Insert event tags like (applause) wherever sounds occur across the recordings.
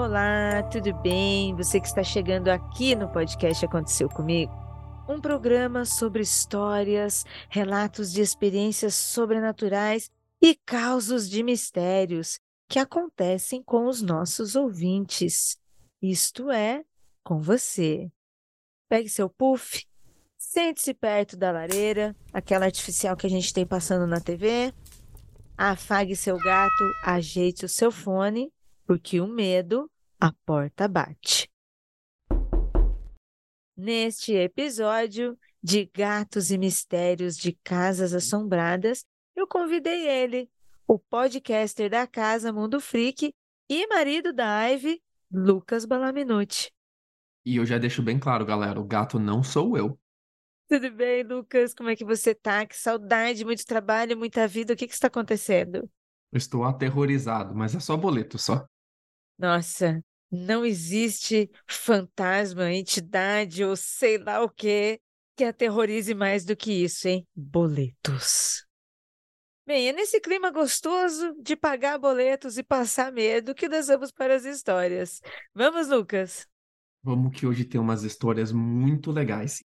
Olá, tudo bem? Você que está chegando aqui no podcast Aconteceu Comigo? Um programa sobre histórias, relatos de experiências sobrenaturais e causos de mistérios que acontecem com os nossos ouvintes. Isto é, com você. Pegue seu puff, sente-se perto da lareira, aquela artificial que a gente tem passando na TV. Afague seu gato, ajeite o seu fone, porque o medo, a porta bate. Neste episódio de Gatos e Mistérios de Casas Assombradas, eu convidei ele, o podcaster da casa Mundo Freak e marido da Ivy, Lucas Balaminuti. E eu já deixo bem claro, galera, o gato não sou eu. Tudo bem, Lucas? Como é que você tá? Que saudade, muito trabalho, muita vida. O que que está acontecendo? Eu estou aterrorizado, mas é só boleto, só. Nossa, não existe fantasma, entidade ou sei lá o que que aterrorize mais do que isso, hein? Boletos. Bem, é nesse clima gostoso de pagar boletos e passar medo que nós vamos para as histórias. Vamos, Lucas? Vamos que hoje tem umas histórias muito legais.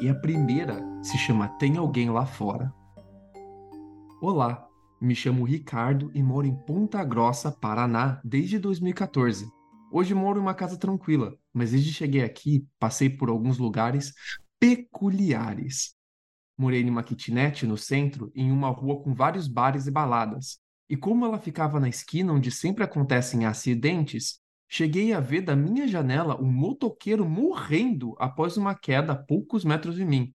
E a primeira se chama Tem Alguém Lá Fora. Olá, me chamo Ricardo e moro em Ponta Grossa, Paraná, desde 2014. Hoje moro em uma casa tranquila, mas desde que cheguei aqui, passei por alguns lugares peculiares. Morei numa kitnet no centro, em uma rua com vários bares e baladas. E como ela ficava na esquina onde sempre acontecem acidentes, cheguei a ver da minha janela um motoqueiro morrendo após uma queda a poucos metros de mim.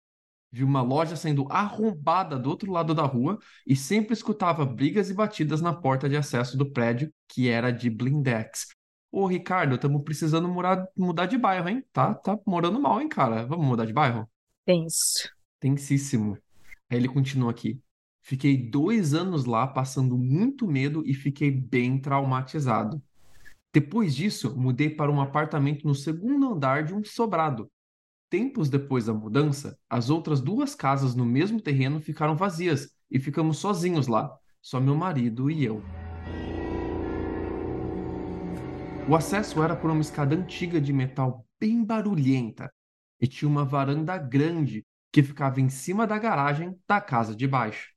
Vi uma loja sendo arrombada do outro lado da rua e sempre escutava brigas e batidas na porta de acesso do prédio, que era de blindex. Ô, Ricardo, estamos precisando mudar, mudar de bairro, hein? Tá, tá morando mal, hein, cara? Vamos mudar de bairro? Tenso. Tensíssimo. Aí ele continua aqui. Fiquei dois anos lá passando muito medo e fiquei bem traumatizado. Depois disso, mudei para um apartamento no segundo andar de um sobrado. Tempos depois da mudança, as outras duas casas no mesmo terreno ficaram vazias e ficamos sozinhos lá, só meu marido e eu. O acesso era por uma escada antiga de metal bem barulhenta e tinha uma varanda grande que ficava em cima da garagem da casa de baixo.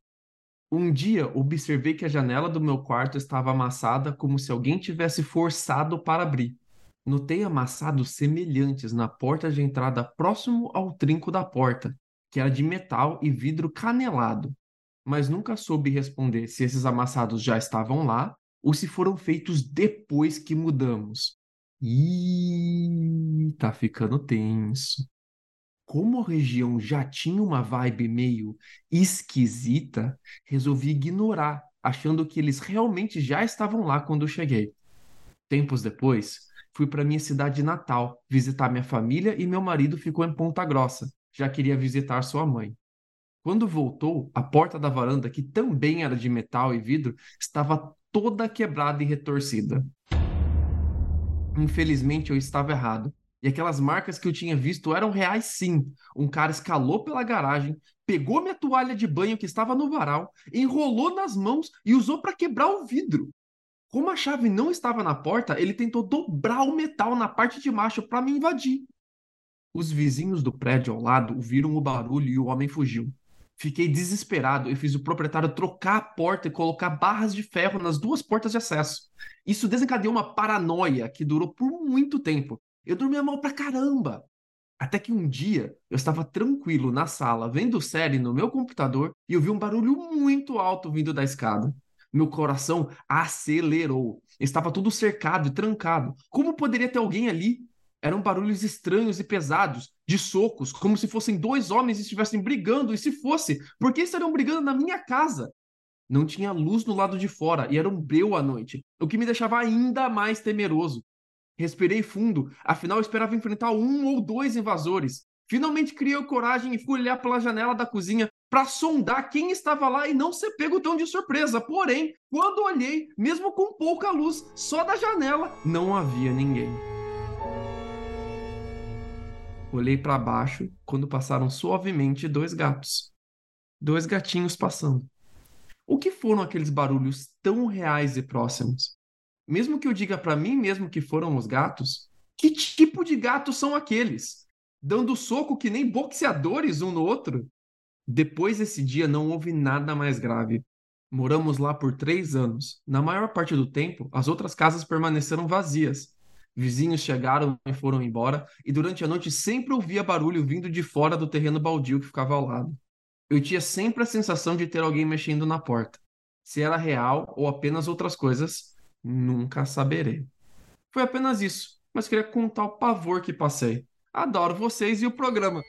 Um dia observei que a janela do meu quarto estava amassada como se alguém tivesse forçado para abrir. Notei amassados semelhantes na porta de entrada próximo ao trinco da porta, que era de metal e vidro canelado. Mas nunca soube responder se esses amassados já estavam lá ou se foram feitos depois que mudamos. Ih, tá ficando tenso como a região já tinha uma vibe meio esquisita, resolvi ignorar, achando que eles realmente já estavam lá quando eu cheguei. Tempos depois, fui para minha cidade natal visitar minha família e meu marido ficou em Ponta Grossa, já queria visitar sua mãe. Quando voltou, a porta da varanda, que também era de metal e vidro, estava toda quebrada e retorcida. Infelizmente eu estava errado. E aquelas marcas que eu tinha visto eram reais sim. Um cara escalou pela garagem, pegou minha toalha de banho que estava no varal, enrolou nas mãos e usou para quebrar o vidro. Como a chave não estava na porta, ele tentou dobrar o metal na parte de baixo para me invadir. Os vizinhos do prédio ao lado viram o barulho e o homem fugiu. Fiquei desesperado e fiz o proprietário trocar a porta e colocar barras de ferro nas duas portas de acesso. Isso desencadeou uma paranoia que durou por muito tempo, eu dormia mal pra caramba. Até que um dia eu estava tranquilo na sala vendo série no meu computador e eu vi um barulho muito alto vindo da escada. Meu coração acelerou. Estava tudo cercado e trancado. Como poderia ter alguém ali? Eram barulhos estranhos e pesados, de socos, como se fossem dois homens e estivessem brigando. E se fosse, por que estariam brigando na minha casa? Não tinha luz no lado de fora e era um breu à noite, o que me deixava ainda mais temeroso. Respirei fundo, afinal eu esperava enfrentar um ou dois invasores. Finalmente criei coragem e fui olhar pela janela da cozinha para sondar quem estava lá e não ser pego tão de surpresa. Porém, quando olhei, mesmo com pouca luz, só da janela, não havia ninguém. Olhei para baixo quando passaram suavemente dois gatos. Dois gatinhos passando. O que foram aqueles barulhos tão reais e próximos? Mesmo que eu diga para mim mesmo que foram os gatos, que tipo de gatos são aqueles? Dando soco que nem boxeadores um no outro? Depois desse dia não houve nada mais grave. Moramos lá por três anos. Na maior parte do tempo, as outras casas permaneceram vazias. Vizinhos chegaram e foram embora, e durante a noite sempre ouvia barulho vindo de fora do terreno baldio que ficava ao lado. Eu tinha sempre a sensação de ter alguém mexendo na porta. Se era real ou apenas outras coisas, nunca saberei. Foi apenas isso, mas queria contar o pavor que passei. Adoro vocês e o programa.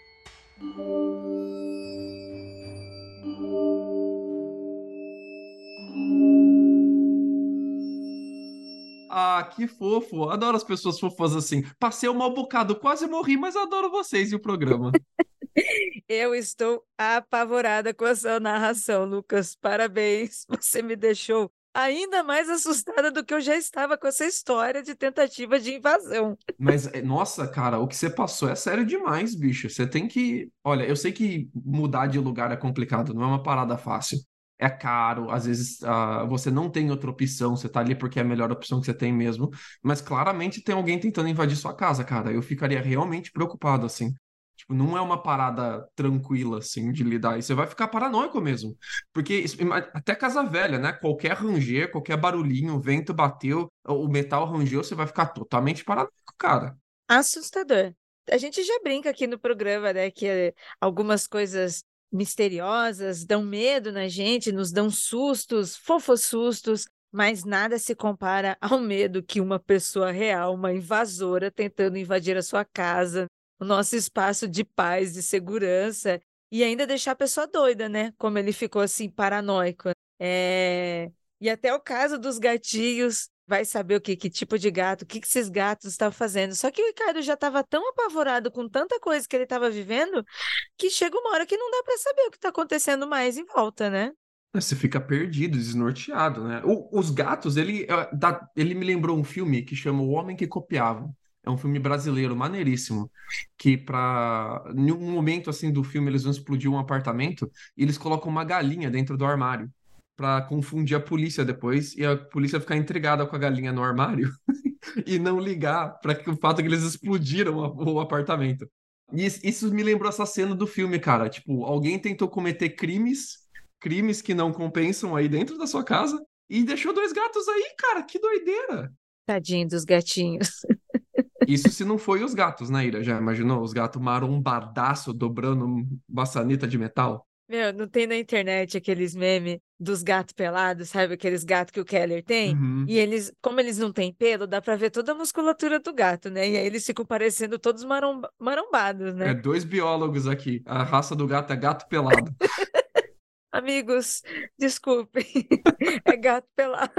Ah, que fofo. Adoro as pessoas fofas assim. Passei um mal bocado, quase morri, mas adoro vocês e o programa. (laughs) Eu estou apavorada com a sua narração, Lucas. Parabéns. Você me deixou ainda mais assustada do que eu já estava com essa história de tentativa de invasão. Mas, é, nossa, cara, o que você passou é sério demais, bicho. Você tem que. Olha, eu sei que mudar de lugar é complicado, não é uma parada fácil. É caro, às vezes uh, você não tem outra opção, você tá ali porque é a melhor opção que você tem mesmo, mas claramente tem alguém tentando invadir sua casa, cara. Eu ficaria realmente preocupado, assim. Tipo, não é uma parada tranquila, assim, de lidar. E você vai ficar paranoico mesmo. Porque até casa velha, né? Qualquer ranger, qualquer barulhinho, o vento bateu, o metal rangeu, você vai ficar totalmente paranoico, cara. Assustador. A gente já brinca aqui no programa, né? Que algumas coisas misteriosas dão medo na gente, nos dão sustos, fofos sustos, mas nada se compara ao medo que uma pessoa real, uma invasora, tentando invadir a sua casa, o nosso espaço de paz e segurança e ainda deixar a pessoa doida, né? Como ele ficou assim paranoico. É... E até o caso dos gatinhos, vai saber o que, que tipo de gato, o que, que esses gatos estavam fazendo. Só que o Ricardo já estava tão apavorado com tanta coisa que ele estava vivendo que chega uma hora que não dá para saber o que está acontecendo mais em volta, né? É, você fica perdido, desnorteado, né? O, os gatos, ele, é, ele me lembrou um filme que chama O Homem que Copiava. É um filme brasileiro, maneiríssimo, que para em um momento assim do filme eles vão explodir um apartamento e eles colocam uma galinha dentro do armário para confundir a polícia depois e a polícia ficar intrigada com a galinha no armário (laughs) e não ligar para o fato que eles explodiram o apartamento. E isso me lembrou essa cena do filme, cara. Tipo, alguém tentou cometer crimes, crimes que não compensam aí dentro da sua casa e deixou dois gatos aí, cara. Que doideira! Tadinho dos gatinhos. (laughs) Isso se não foi os gatos, né, Ira? Já imaginou? Os gatos marombadaço dobrando maçaneta de metal? Meu, não tem na internet aqueles memes dos gatos pelados, sabe? Aqueles gatos que o Keller tem. Uhum. E eles, como eles não têm pelo, dá pra ver toda a musculatura do gato, né? E aí eles ficam parecendo todos maromba marombados, né? É dois biólogos aqui. A raça do gato é gato pelado. (laughs) Amigos, desculpem. (laughs) é gato pelado.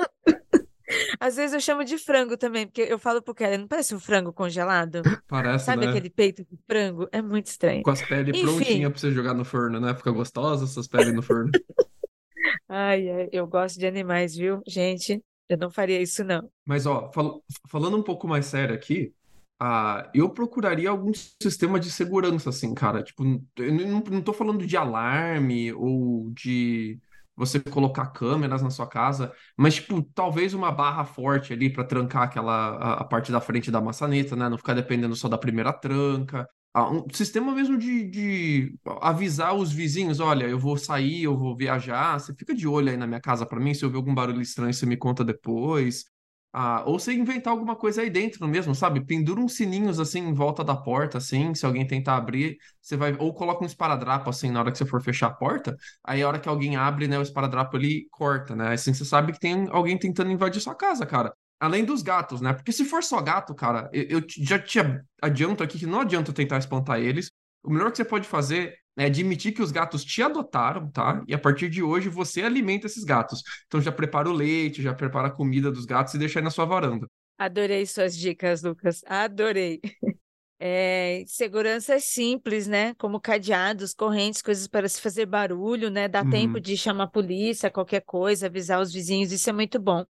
Às vezes eu chamo de frango também, porque eu falo pro Kelly, não parece um frango congelado? Parece, Sabe né? aquele peito de frango? É muito estranho. Com as peles Enfim. prontinhas pra você jogar no forno, né? Fica gostosa essas peles no forno. (laughs) Ai, ai, eu gosto de animais, viu, gente? Eu não faria isso, não. Mas, ó, fal- falando um pouco mais sério aqui, ah, eu procuraria algum sistema de segurança, assim, cara. Tipo, eu não, não tô falando de alarme ou de você colocar câmeras na sua casa, mas, tipo, talvez uma barra forte ali pra trancar aquela a, a parte da frente da maçaneta, né? Não ficar dependendo só da primeira tranca. Ah, um sistema mesmo de, de avisar os vizinhos, olha, eu vou sair, eu vou viajar, você fica de olho aí na minha casa pra mim, se eu ver algum barulho estranho, você me conta depois. Ah, ou você inventar alguma coisa aí dentro mesmo, sabe? Pendura uns sininhos assim em volta da porta, assim, se alguém tentar abrir, você vai. Ou coloca um esparadrapo assim na hora que você for fechar a porta, aí a hora que alguém abre, né, o esparadrapo ele corta, né? Assim você sabe que tem alguém tentando invadir sua casa, cara. Além dos gatos, né? Porque se for só gato, cara, eu, eu já te adianto aqui que não adianta tentar espantar eles. O melhor que você pode fazer é admitir que os gatos te adotaram, tá? E a partir de hoje você alimenta esses gatos. Então já prepara o leite, já prepara a comida dos gatos e deixa aí na sua varanda. Adorei suas dicas, Lucas. Adorei. (laughs) É, segurança é simples, né? Como cadeados, correntes, coisas para se fazer barulho, né? Dá Uhum. tempo de chamar a polícia, qualquer coisa, avisar os vizinhos, isso é muito bom.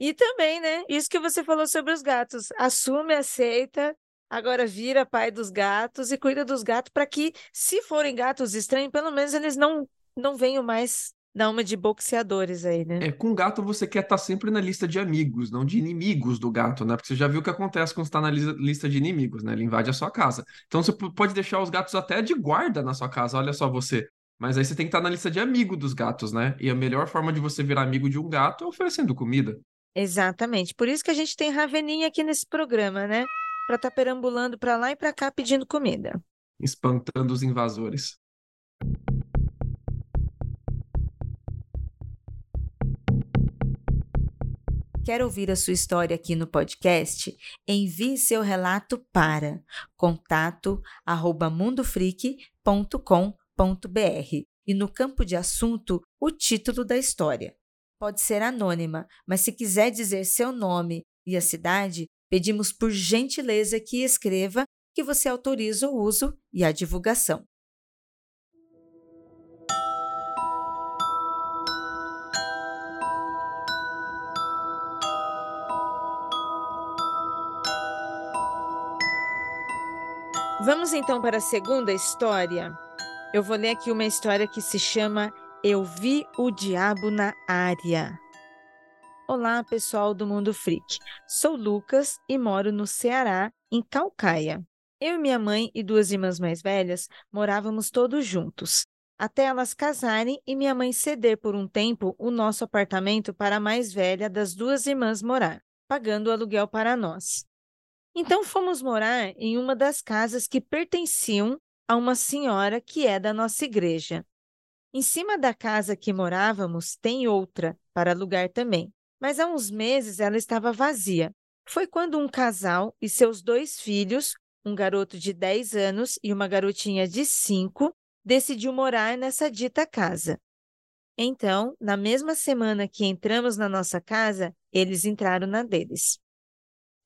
E também, né? Isso que você falou sobre os gatos. Assume, aceita, agora vira pai dos gatos e cuida dos gatos para que, se forem gatos estranhos, pelo menos eles não, não venham mais dar uma de boxeadores aí, né? É, com gato você quer estar sempre na lista de amigos, não de inimigos do gato, né? Porque você já viu o que acontece quando está na lista de inimigos, né? Ele invade a sua casa. Então você pode deixar os gatos até de guarda na sua casa, olha só você. Mas aí você tem que estar na lista de amigo dos gatos, né? E a melhor forma de você virar amigo de um gato é oferecendo comida. Exatamente. Por isso que a gente tem Raveninha aqui nesse programa, né? Para estar tá perambulando para lá e para cá pedindo comida. Espantando os invasores. Quer ouvir a sua história aqui no podcast? Envie seu relato para contato@mundofreak.com.br e no campo de assunto o título da história. Pode ser anônima, mas se quiser dizer seu nome e a cidade, pedimos por gentileza que escreva que você autoriza o uso e a divulgação. Vamos então para a segunda história. Eu vou ler aqui uma história que se chama Eu Vi o Diabo na Área. Olá, pessoal do Mundo Freak. Sou Lucas e moro no Ceará, em Calcaia. Eu e minha mãe e duas irmãs mais velhas morávamos todos juntos, até elas casarem e minha mãe ceder por um tempo o nosso apartamento para a mais velha das duas irmãs morar, pagando o aluguel para nós. Então fomos morar em uma das casas que pertenciam a uma senhora que é da nossa igreja. Em cima da casa que morávamos tem outra para alugar também, mas há uns meses ela estava vazia. Foi quando um casal e seus dois filhos, um garoto de 10 anos e uma garotinha de 5, decidiu morar nessa dita casa. Então, na mesma semana que entramos na nossa casa, eles entraram na deles.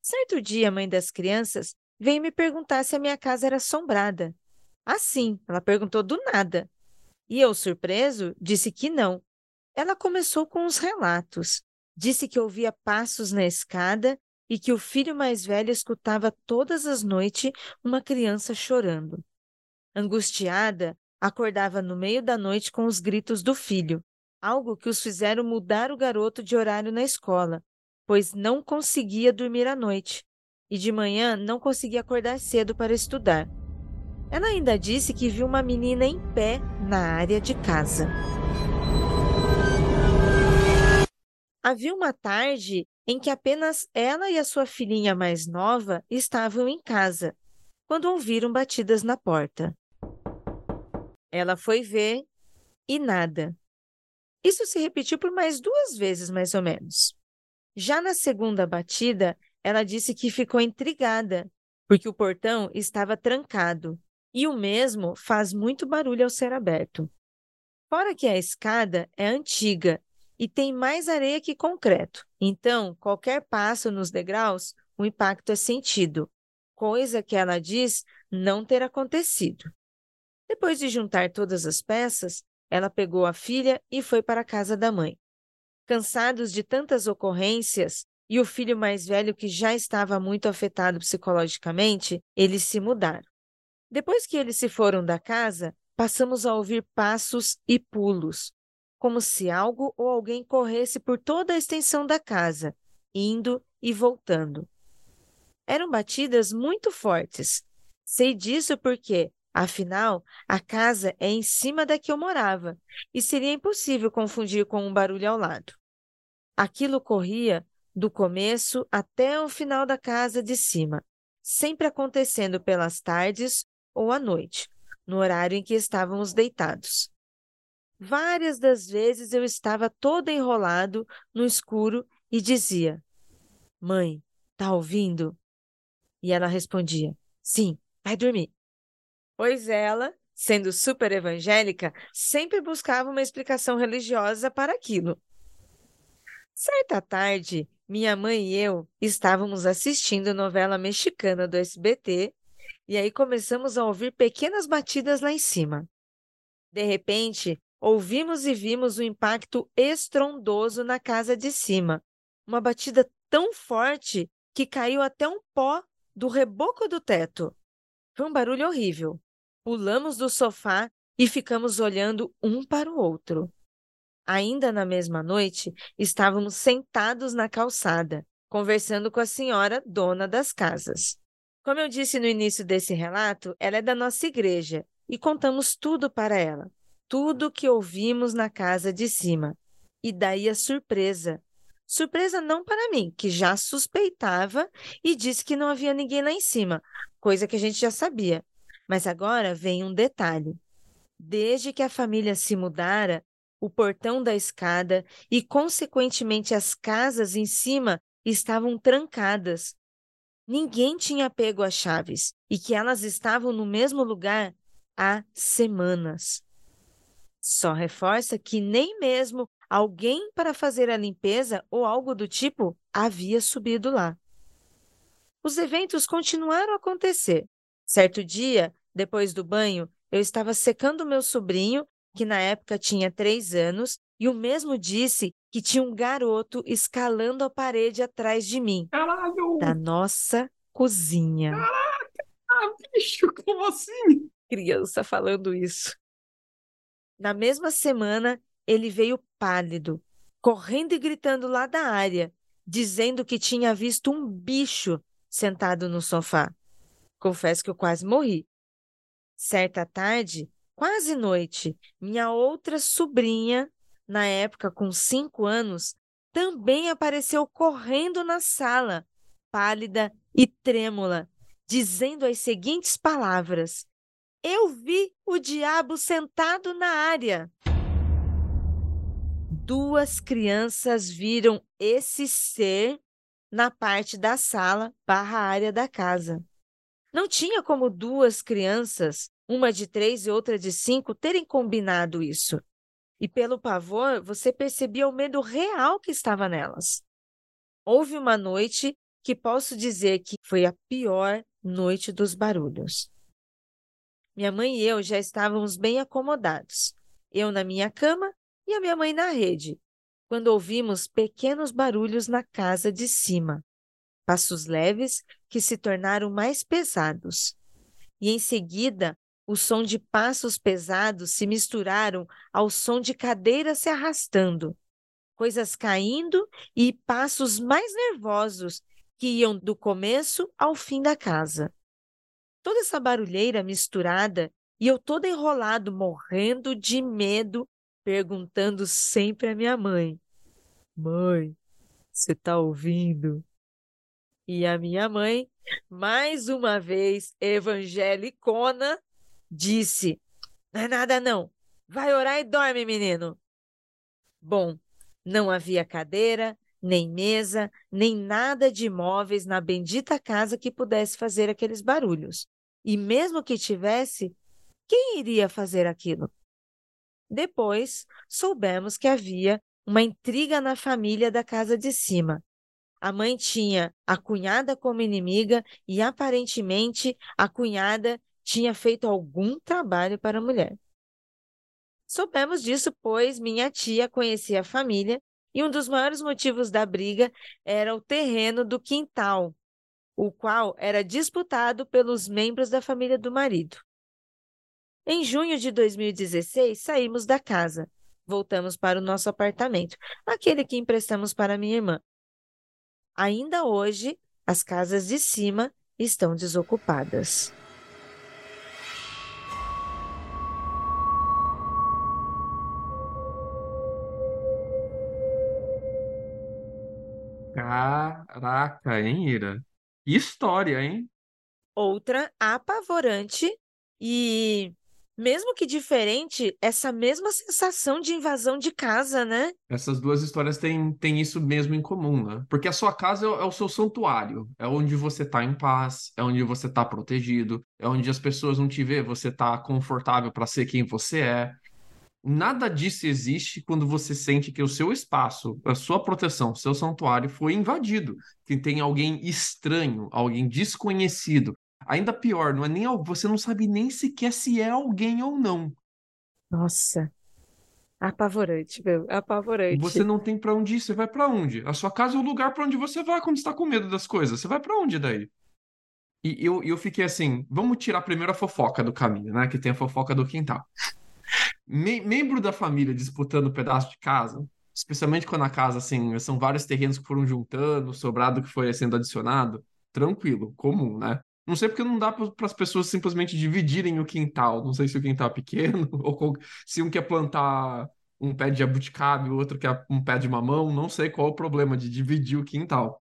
Certo dia, a mãe das crianças veio me perguntar se a minha casa era assombrada. Assim, ela perguntou do nada. E eu, surpreso, disse que não. Ela começou com os relatos. Disse que ouvia passos na escada e que o filho mais velho escutava todas as noites uma criança chorando. Angustiada, acordava no meio da noite com os gritos do filho, algo que os fizeram mudar o garoto de horário na escola, pois não conseguia dormir à noite e de manhã não conseguia acordar cedo para estudar. Ela ainda disse que viu uma menina em pé na área de casa. Havia uma tarde em que apenas ela e a sua filhinha mais nova estavam em casa, quando ouviram batidas na porta. Ela foi ver e nada. Isso se repetiu por mais duas vezes, mais ou menos. Já na segunda batida, ela disse que ficou intrigada, porque o portão estava trancado e o mesmo faz muito barulho ao ser aberto. Fora que a escada é antiga e tem mais areia que concreto, então qualquer passo nos degraus, o impacto é sentido, coisa que ela diz não ter acontecido. Depois de juntar todas as peças, ela pegou a filha e foi para a casa da mãe. Cansados de tantas ocorrências e o filho mais velho que já estava muito afetado psicologicamente, eles se mudaram. Depois que eles se foram da casa, passamos a ouvir passos e pulos, como se algo ou alguém corresse por toda a extensão da casa, indo e voltando. Eram batidas muito fortes. Sei disso porque, afinal, a casa é em cima da que eu morava e seria impossível confundir com um barulho ao lado. Aquilo corria do começo até o final da casa de cima, sempre acontecendo pelas tardes ou à noite, no horário em que estávamos deitados. Várias das vezes eu estava todo enrolado no escuro e dizia: Mãe, tá ouvindo? E ela respondia: Sim, vai dormir. Pois ela, sendo super evangélica, sempre buscava uma explicação religiosa para aquilo. Certa tarde, minha mãe e eu estávamos assistindo novela mexicana do SBT e aí começamos a ouvir pequenas batidas lá em cima. De repente, ouvimos e vimos um impacto estrondoso na casa de cima. Uma batida tão forte que caiu até um pó do reboco do teto. Foi um barulho horrível. Pulamos do sofá e ficamos olhando um para o outro. Ainda na mesma noite, estávamos sentados na calçada, conversando com a senhora dona das casas. Como eu disse no início desse relato, ela é da nossa igreja e contamos tudo para ela, tudo que ouvimos na casa de cima. E daí a surpresa. Surpresa não para mim, que já suspeitava e disse que não havia ninguém lá em cima, coisa que a gente já sabia. Mas agora vem um detalhe. Desde que a família se mudara, o portão da escada e, consequentemente, as casas em cima estavam trancadas. Ninguém tinha pego as chaves e que elas estavam no mesmo lugar há semanas. Só reforça que nem mesmo alguém para fazer a limpeza ou algo do tipo havia subido lá. Os eventos continuaram a acontecer. Certo dia, depois do banho, eu estava secando meu sobrinho que na época tinha três anos, e o mesmo disse que tinha um garoto escalando a parede atrás de mim, Caralho! da nossa cozinha. Caraca! Ah, bicho, como assim? Criança falando isso. Na mesma semana, ele veio pálido, correndo e gritando lá da área, dizendo que tinha visto um bicho sentado no sofá. Confesso que eu quase morri. Certa tarde, Quase noite, minha outra sobrinha, na época com cinco anos, também apareceu correndo na sala, pálida e trêmula, dizendo as seguintes palavras: Eu vi o diabo sentado na área. Duas crianças viram esse ser na parte da sala barra área da casa. Não tinha como duas crianças uma de três e outra de cinco, terem combinado isso. E pelo pavor, você percebia o medo real que estava nelas. Houve uma noite que posso dizer que foi a pior noite dos barulhos. Minha mãe e eu já estávamos bem acomodados, eu na minha cama e a minha mãe na rede, quando ouvimos pequenos barulhos na casa de cima, passos leves que se tornaram mais pesados. E em seguida, o som de passos pesados se misturaram ao som de cadeiras se arrastando, coisas caindo e passos mais nervosos que iam do começo ao fim da casa. Toda essa barulheira misturada e eu todo enrolado, morrendo de medo, perguntando sempre à minha mãe: Mãe, você está ouvindo? E a minha mãe, mais uma vez evangelicona, Disse: Não é nada, não. Vai orar e dorme, menino. Bom, não havia cadeira, nem mesa, nem nada de móveis na bendita casa que pudesse fazer aqueles barulhos. E mesmo que tivesse, quem iria fazer aquilo? Depois, soubemos que havia uma intriga na família da casa de cima. A mãe tinha a cunhada como inimiga e, aparentemente, a cunhada tinha feito algum trabalho para a mulher. Soubemos disso, pois minha tia conhecia a família e um dos maiores motivos da briga era o terreno do quintal, o qual era disputado pelos membros da família do marido. Em junho de 2016, saímos da casa. Voltamos para o nosso apartamento, aquele que emprestamos para minha irmã. Ainda hoje, as casas de cima estão desocupadas. Caraca, hein, Ira? História, hein? Outra apavorante e, mesmo que diferente, essa mesma sensação de invasão de casa, né? Essas duas histórias têm, têm isso mesmo em comum, né? Porque a sua casa é, o é o seu santuário, é onde você tá em paz, é onde você tá protegido, é onde as pessoas não te vê, você tá confortável para ser quem você é. Nada disso existe quando você sente que o seu espaço, a sua proteção, o seu santuário foi invadido, que tem alguém estranho, alguém desconhecido. Ainda pior, não é nem você não sabe nem sequer se é alguém ou não. Nossa. Apavorante, meu, apavorante. Você não tem para onde ir, você vai para onde? A sua casa é o lugar para onde você vai quando está com medo das coisas. Você vai para onde daí? E eu, eu fiquei assim, vamos tirar primeiro a fofoca do caminho, né? Que tem a fofoca do quintal. Me membro da família disputando um pedaço de casa, especialmente quando a casa, assim, são vários terrenos que foram juntando, sobrado que foi sendo adicionado, tranquilo, comum, né? Não sei porque não dá para as pessoas simplesmente dividirem o quintal. Não sei se o quintal é pequeno, (laughs) ou se um quer plantar um pé de abuticabe, o outro quer um pé de mamão. Não sei qual é o problema de dividir o quintal.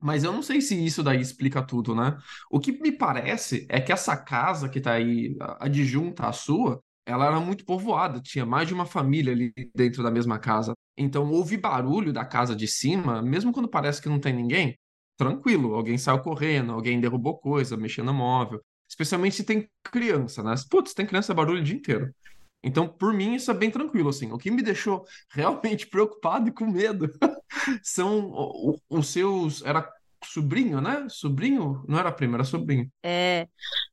Mas eu não sei se isso daí explica tudo, né? O que me parece é que essa casa que está aí adjunta à sua, ela era muito povoada, tinha mais de uma família ali dentro da mesma casa. Então houve barulho da casa de cima, mesmo quando parece que não tem ninguém, tranquilo, alguém saiu correndo, alguém derrubou coisa, mexendo no móvel. Especialmente se tem criança, né? Putz, tem criança, barulho o dia inteiro. Então, por mim, isso é bem tranquilo, assim. O que me deixou (laughs) realmente preocupado e com medo (laughs) são os seus... Era sobrinho, né? Sobrinho? Não era primo, era sobrinho. É,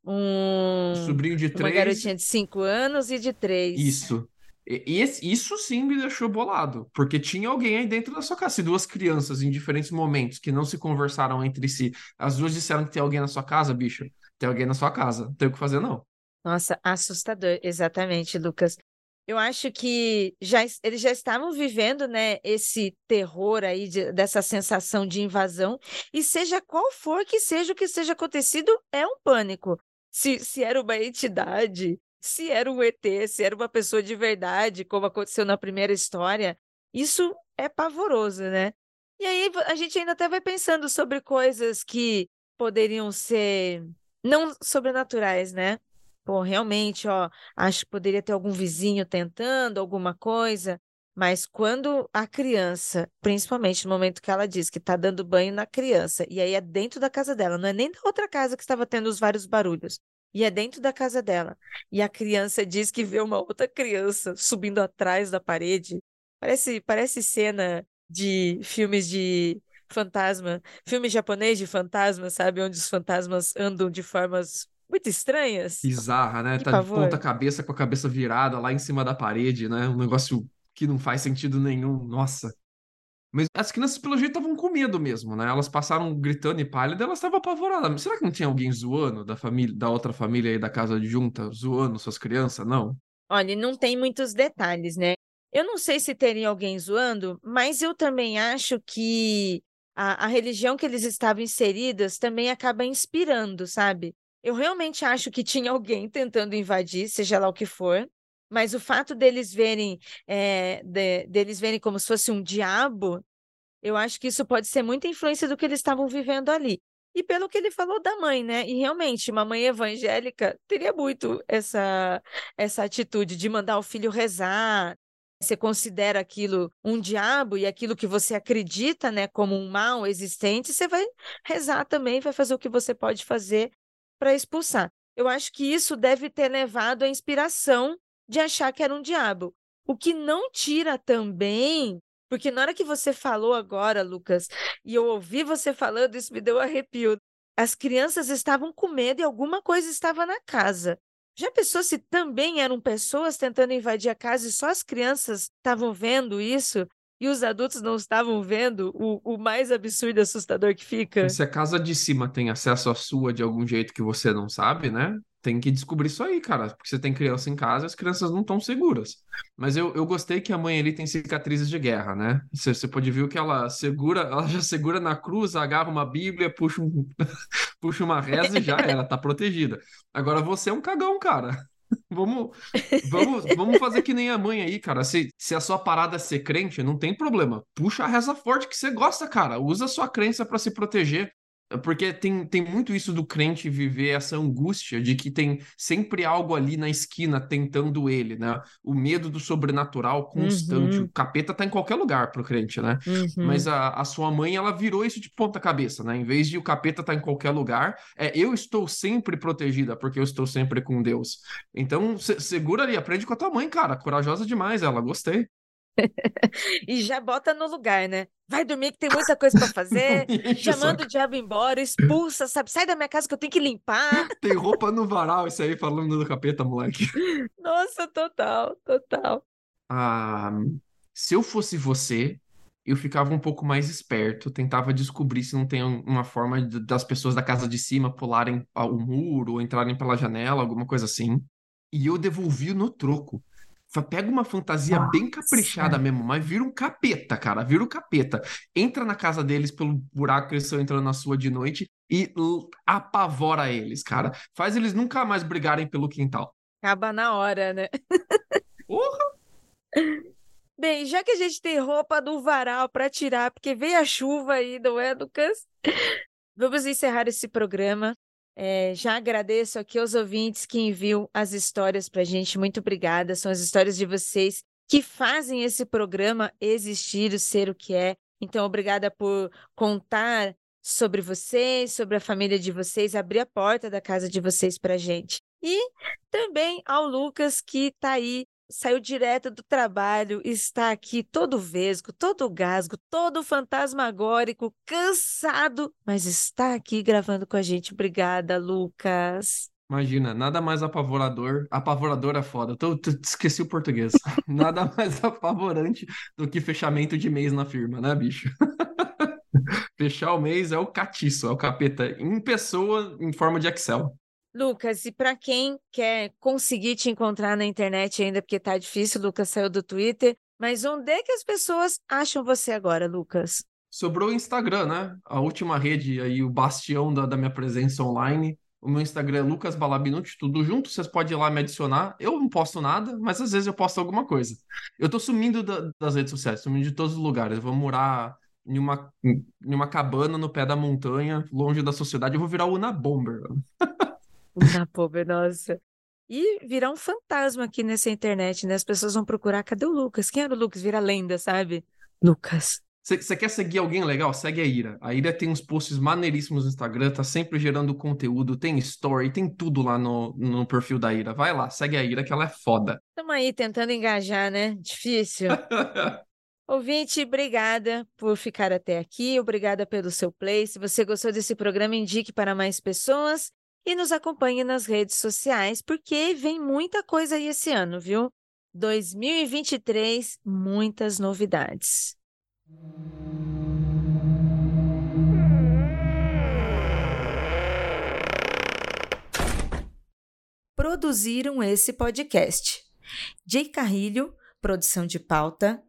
um... Sobrinho de três... Uma garotinha de cinco anos e de três. Isso. E esse, isso sim me deixou bolado, porque tinha alguém aí dentro da sua casa. Se duas crianças em diferentes momentos que não se conversaram entre si, as duas disseram que tem alguém na sua casa, bicho, tem alguém na sua casa, não tem o que fazer, não. Nossa, assustador, exatamente, Lucas. Eu acho que já, eles já estavam vivendo, né, esse terror aí de, dessa sensação de invasão, e seja qual for que seja o que seja acontecido, é um pânico. Se, se era uma entidade, se era um ET, se era uma pessoa de verdade, como aconteceu na primeira história, isso é pavoroso, né? E aí a gente ainda até vai pensando sobre coisas que poderiam ser não sobrenaturais, né? Pô, realmente, ó, acho que poderia ter algum vizinho tentando alguma coisa, mas quando a criança, principalmente no momento que ela diz que está dando banho na criança, e aí é dentro da casa dela, não é nem da outra casa que estava tendo os vários barulhos, e é dentro da casa dela. E a criança diz que vê uma outra criança subindo atrás da parede. Parece, parece cena de filmes de fantasma, filme japonês de fantasma, sabe? Onde os fantasmas andam de formas muito estranhas. Bizarra, né? Que tá pavor. de ponta cabeça com a cabeça virada lá em cima da parede, né? Um negócio que não faz sentido nenhum. Nossa. Mas as crianças, pelo jeito, estavam com medo mesmo, né? Elas passaram gritando e pálida, elas estavam apavoradas. Será que não tinha alguém zoando da família, da outra família aí da casa de junta, zoando suas crianças? Não. Olha, não tem muitos detalhes, né? Eu não sei se teria alguém zoando, mas eu também acho que a, a religião que eles estavam inseridas também acaba inspirando, sabe? Eu realmente acho que tinha alguém tentando invadir, seja lá o que for, mas o fato deles verem, é, de, deles verem como se fosse um diabo, eu acho que isso pode ser muita influência do que eles estavam vivendo ali. E pelo que ele falou da mãe, né? E realmente, uma mãe evangélica teria muito essa, essa atitude de mandar o filho rezar. Você considera aquilo um diabo e aquilo que você acredita, né, como um mal existente, você vai rezar também, vai fazer o que você pode fazer para expulsar. Eu acho que isso deve ter levado à inspiração de achar que era um diabo. O que não tira também, porque na hora que você falou agora, Lucas, e eu ouvi você falando, isso me deu arrepio. As crianças estavam com medo e alguma coisa estava na casa. Já pensou se também eram pessoas tentando invadir a casa e só as crianças estavam vendo isso? E os adultos não estavam vendo o, o mais absurdo e assustador que fica. Se a casa de cima tem acesso à sua de algum jeito que você não sabe, né? Tem que descobrir isso aí, cara. Porque você tem criança em casa as crianças não estão seguras. Mas eu, eu gostei que a mãe ali tem cicatrizes de guerra, né? Você, você pode ver que ela segura, ela já segura na cruz, agarra uma Bíblia, puxa, um, (laughs) puxa uma reza e já era, tá protegida. Agora você é um cagão, cara. Vamos, vamos, vamos fazer que nem a mãe aí, cara. Se, se a sua parada é ser crente, não tem problema. Puxa a reza forte que você gosta, cara. Usa a sua crença para se proteger. Porque tem, tem muito isso do crente viver essa angústia de que tem sempre algo ali na esquina tentando ele, né? O medo do sobrenatural constante. Uhum. O capeta tá em qualquer lugar pro crente, né? Uhum. Mas a, a sua mãe, ela virou isso de ponta cabeça, né? Em vez de o capeta tá em qualquer lugar, é eu estou sempre protegida porque eu estou sempre com Deus. Então, se, segura ali, aprende com a tua mãe, cara. Corajosa demais ela, gostei. (laughs) e já bota no lugar, né? Vai dormir que tem muita coisa para (laughs) fazer. já manda o diabo embora, expulsa, sabe? Sai da minha casa que eu tenho que limpar. (laughs) tem roupa no varal, isso aí falando do capeta, moleque. Nossa, total, total. Ah, se eu fosse você, eu ficava um pouco mais esperto, tentava descobrir se não tem uma forma das pessoas da casa de cima pularem o muro ou entrarem pela janela, alguma coisa assim. E eu devolvi no troco. Pega uma fantasia Nossa. bem caprichada mesmo, mas vira um capeta, cara. Vira um capeta. Entra na casa deles pelo buraco que eles estão entrando na sua de noite e apavora eles, cara. Faz eles nunca mais brigarem pelo quintal. Acaba na hora, né? Porra! (laughs) Bem, já que a gente tem roupa do varal para tirar, porque veio a chuva aí, não é, Lucas? Vamos encerrar esse programa. É, já agradeço aqui aos ouvintes que enviam as histórias para a gente. Muito obrigada. São as histórias de vocês que fazem esse programa existir, o ser o que é. Então, obrigada por contar sobre vocês, sobre a família de vocês, abrir a porta da casa de vocês para a gente. E também ao Lucas, que está aí saiu direto do trabalho, está aqui todo vesgo, todo gasgo, todo fantasmagórico, cansado, mas está aqui gravando com a gente. Obrigada, Lucas. Imagina, nada mais apavorador. Apavorador é foda. Tô, tô, esqueci o português. (laughs) nada mais (laughs) apavorante do que fechamento de mês na firma, né, bicho? (laughs) Fechar o mês é o catiço, é o capeta em pessoa, em forma de Excel. Lucas, e para quem quer conseguir te encontrar na internet ainda, porque tá difícil, Lucas saiu do Twitter, mas onde é que as pessoas acham você agora, Lucas? Sobrou o Instagram, né? A última rede aí, o bastião da, da minha presença online. O meu Instagram é Lucas Balabinuti, tudo junto, vocês podem ir lá me adicionar. Eu não posto nada, mas às vezes eu posto alguma coisa. Eu tô sumindo da, das redes sociais, sumindo de todos os lugares. Eu vou morar em uma, em uma cabana no pé da montanha, longe da sociedade. Eu vou virar o Una Bomber. (laughs) Na pobre, nossa. E virar um fantasma aqui nessa internet, né? As pessoas vão procurar, cadê o Lucas? Quem era o Lucas? Vira lenda, sabe? Lucas. Você quer seguir alguém legal? Segue a Ira. A Ira tem uns posts maneiríssimos no Instagram, tá sempre gerando conteúdo, tem story, tem tudo lá no, no perfil da Ira. Vai lá, segue a Ira que ela é foda. Estamos aí tentando engajar, né? Difícil. (laughs) Ouvinte, obrigada por ficar até aqui, obrigada pelo seu play. Se você gostou desse programa, indique para mais pessoas e nos acompanhe nas redes sociais, porque vem muita coisa aí esse ano, viu? 2023, muitas novidades. Produziram esse podcast. Jay Carrilho, produção de pauta,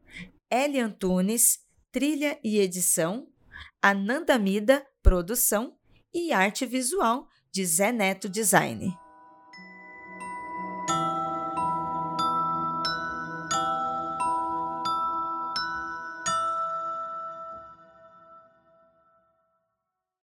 Eli Antunes, trilha e edição, Ananda Mida, produção e arte visual de Zé Neto Design.